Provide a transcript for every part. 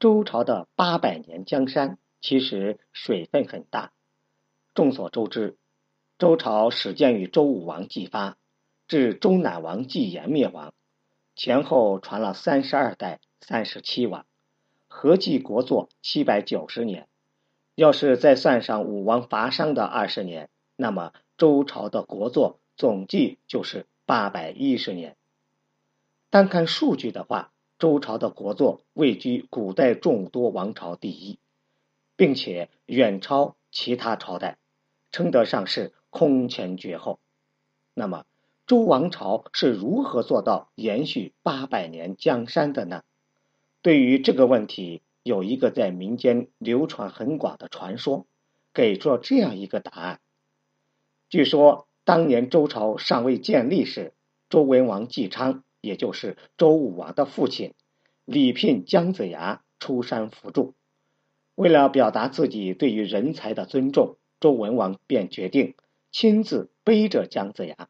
周朝的八百年江山其实水分很大。众所周知，周朝始建于周武王姬发，至周赧王姬延灭亡，前后传了三十二代、三十七王，合计国祚七百九十年。要是再算上武王伐商的二十年，那么周朝的国祚总计就是八百一十年。单看数据的话，周朝的国祚位居古代众多王朝第一，并且远超其他朝代，称得上是空前绝后。那么，周王朝是如何做到延续八百年江山的呢？对于这个问题，有一个在民间流传很广的传说，给出了这样一个答案。据说，当年周朝尚未建立时，周文王姬昌。也就是周武王的父亲，礼聘姜子牙出山辅助。为了表达自己对于人才的尊重，周文王便决定亲自背着姜子牙。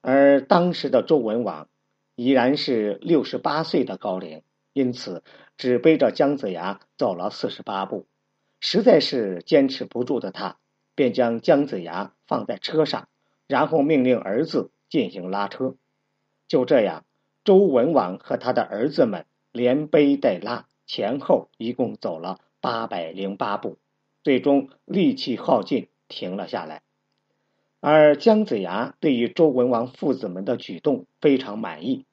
而当时的周文王已然是六十八岁的高龄，因此只背着姜子牙走了四十八步，实在是坚持不住的他，便将姜子牙放在车上，然后命令儿子进行拉车。就这样，周文王和他的儿子们连背带拉，前后一共走了八百零八步，最终力气耗尽，停了下来。而姜子牙对于周文王父子们的举动非常满意，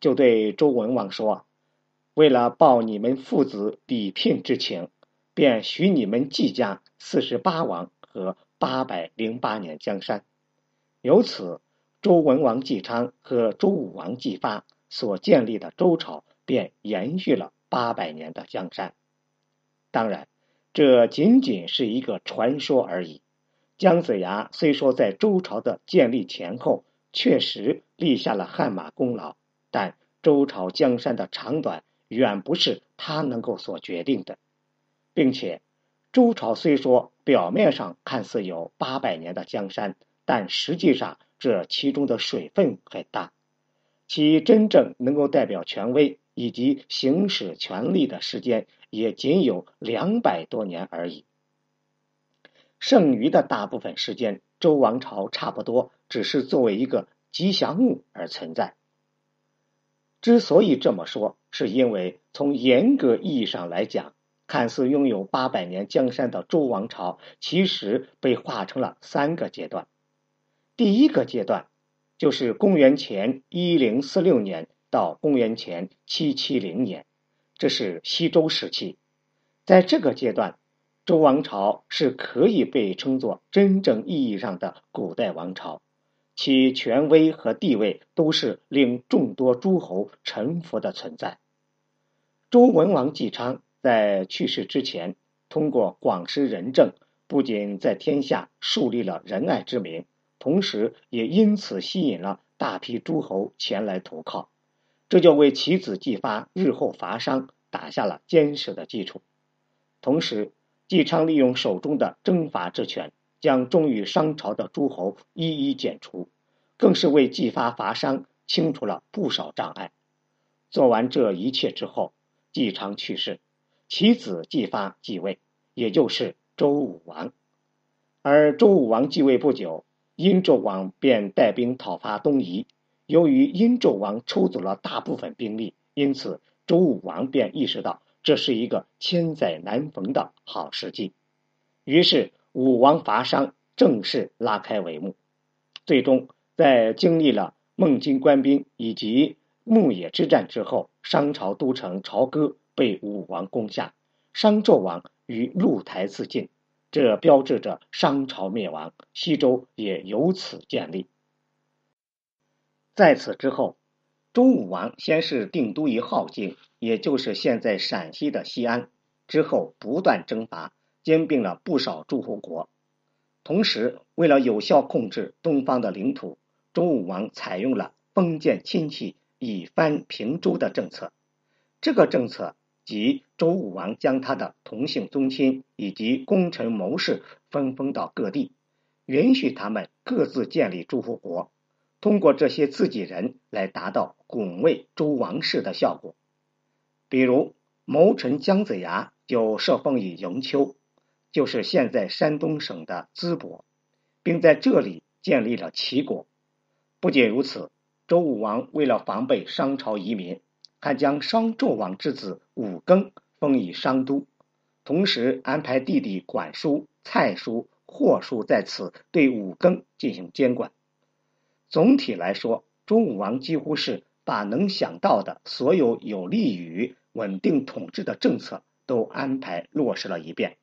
就对周文王说：“为了报你们父子礼聘之情，便许你们季家四十八王和八百零八年江山。”由此。周文王姬昌和周武王姬发所建立的周朝便延续了八百年的江山。当然，这仅仅是一个传说而已。姜子牙虽说在周朝的建立前后确实立下了汗马功劳，但周朝江山的长短远不是他能够所决定的，并且周朝虽说表面上看似有八百年的江山，但实际上。这其中的水分很大，其真正能够代表权威以及行使权力的时间也仅有两百多年而已。剩余的大部分时间，周王朝差不多只是作为一个吉祥物而存在。之所以这么说，是因为从严格意义上来讲，看似拥有八百年江山的周王朝，其实被划成了三个阶段。第一个阶段，就是公元前一零四六年到公元前七七零年，这是西周时期。在这个阶段，周王朝是可以被称作真正意义上的古代王朝，其权威和地位都是令众多诸侯臣服的存在。周文王姬昌在去世之前，通过广施仁政，不仅在天下树立了仁爱之名。同时，也因此吸引了大批诸侯前来投靠，这就为其子姬发日后伐商打下了坚实的基础。同时，姬昌利用手中的征伐之权，将忠于商朝的诸侯一一剪除，更是为姬发伐商清除了不少障碍。做完这一切之后，姬昌去世，其子姬发继位，也就是周武王。而周武王继位不久。殷纣王便带兵讨伐东夷，由于殷纣王抽走了大部分兵力，因此周武王便意识到这是一个千载难逢的好时机，于是武王伐商正式拉开帷幕。最终，在经历了孟津官兵以及牧野之战之后，商朝都城朝歌被武王攻下，商纣王于露台自尽。这标志着商朝灭亡，西周也由此建立。在此之后，周武王先是定都于镐京，也就是现在陕西的西安，之后不断征伐，兼并了不少诸侯国。同时，为了有效控制东方的领土，周武王采用了封建亲戚以藩平周的政策。这个政策。即周武王将他的同姓宗亲以及功臣谋士分封到各地，允许他们各自建立诸侯国，通过这些自己人来达到拱卫周王室的效果。比如，谋臣姜子牙就设封于营丘，就是现在山东省的淄博，并在这里建立了齐国。不仅如此，周武王为了防备商朝移民，还将商纣王之子武庚封于商都，同时安排弟弟管叔、蔡叔、霍叔在此对武庚进行监管。总体来说，周武王几乎是把能想到的所有有利于稳定统治的政策都安排落实了一遍。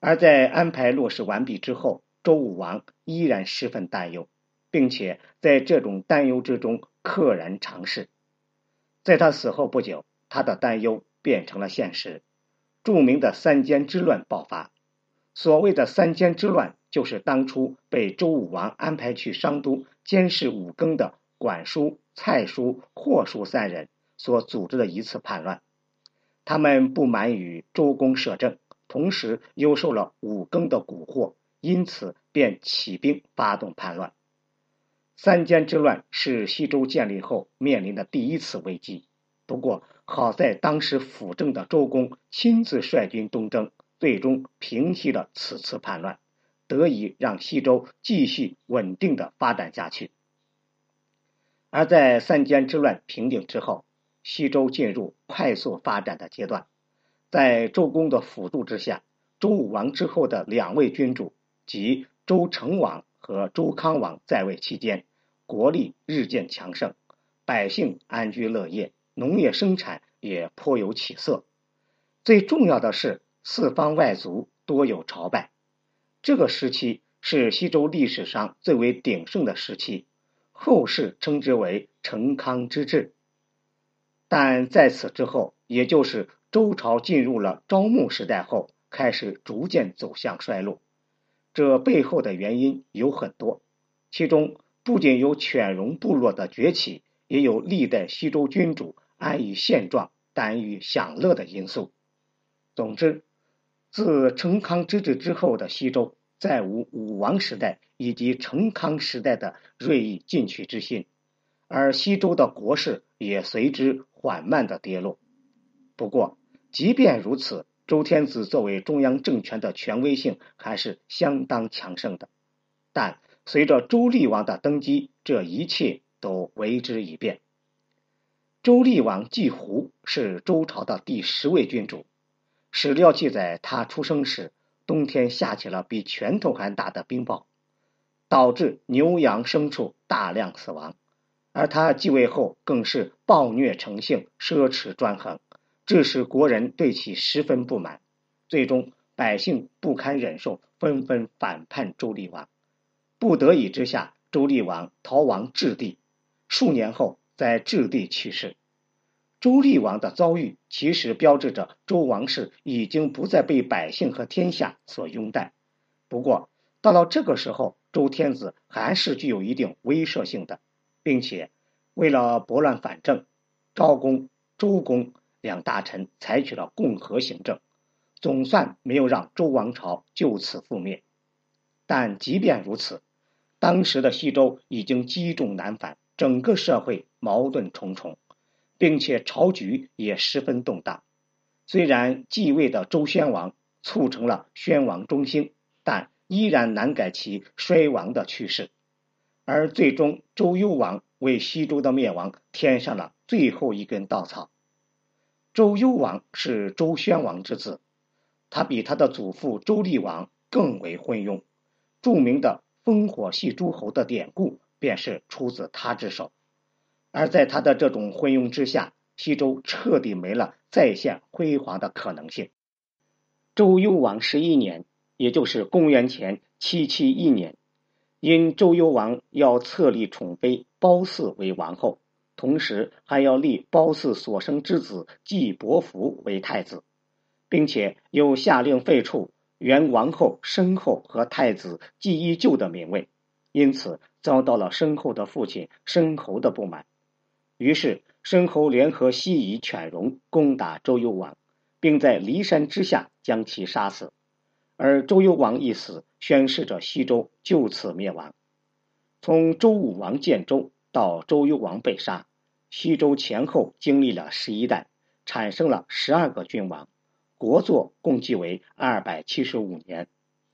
而在安排落实完毕之后，周武王依然十分担忧。并且在这种担忧之中溘然长逝。在他死后不久，他的担忧变成了现实。著名的三监之乱爆发。所谓的三监之乱，就是当初被周武王安排去商都监视武庚的管叔、蔡叔、霍叔三人所组织的一次叛乱。他们不满于周公摄政，同时又受了武庚的蛊惑，因此便起兵发动叛乱。三监之乱是西周建立后面临的第一次危机。不过，好在当时辅政的周公亲自率军东征，最终平息了此次叛乱，得以让西周继续稳定的发展下去。而在三监之乱平定之后，西周进入快速发展的阶段。在周公的辅助之下，周武王之后的两位君主，即周成王。和周康王在位期间，国力日渐强盛，百姓安居乐业，农业生产也颇有起色。最重要的是，四方外族多有朝拜。这个时期是西周历史上最为鼎盛的时期，后世称之为成康之治。但在此之后，也就是周朝进入了昭穆时代后，开始逐渐走向衰落。这背后的原因有很多，其中不仅有犬戎部落的崛起，也有历代西周君主安于现状、耽于享乐的因素。总之，自成康之治之后的西周，再无武王时代以及成康时代的锐意进取之心，而西周的国势也随之缓慢的跌落。不过，即便如此。周天子作为中央政权的权威性还是相当强盛的，但随着周厉王的登基，这一切都为之一变。周厉王季胡是周朝的第十位君主，史料记载他出生时冬天下起了比拳头还大的冰雹，导致牛羊牲畜大量死亡，而他继位后更是暴虐成性，奢侈专横。致使国人对其十分不满，最终百姓不堪忍受，纷纷反叛周厉王。不得已之下，周厉王逃亡质地，数年后在质地去世。周厉王的遭遇其实标志着周王室已经不再被百姓和天下所拥戴。不过，到了这个时候，周天子还是具有一定威慑性的，并且为了拨乱反正，昭公、周公。两大臣采取了共和行政，总算没有让周王朝就此覆灭。但即便如此，当时的西周已经积重难返，整个社会矛盾重重，并且朝局也十分动荡。虽然继位的周宣王促成了宣王中兴，但依然难改其衰亡的趋势。而最终，周幽王为西周的灭亡添上了最后一根稻草。周幽王是周宣王之子，他比他的祖父周厉王更为昏庸。著名的烽火戏诸侯的典故便是出自他之手。而在他的这种昏庸之下，西周彻底没了再现辉煌的可能性。周幽王十一年，也就是公元前七七一年，因周幽王要册立宠妃褒姒为王后。同时还要立褒姒所生之子季伯服为太子，并且又下令废黜原王后申后和太子季依旧的名位，因此遭到了申后的父亲申侯的不满。于是申侯联合西夷犬戎攻打周幽王，并在骊山之下将其杀死。而周幽王一死，宣示着西周就此灭亡。从周武王建周。到周幽王被杀，西周前后经历了十一代，产生了十二个君王，国祚共计为二百七十五年。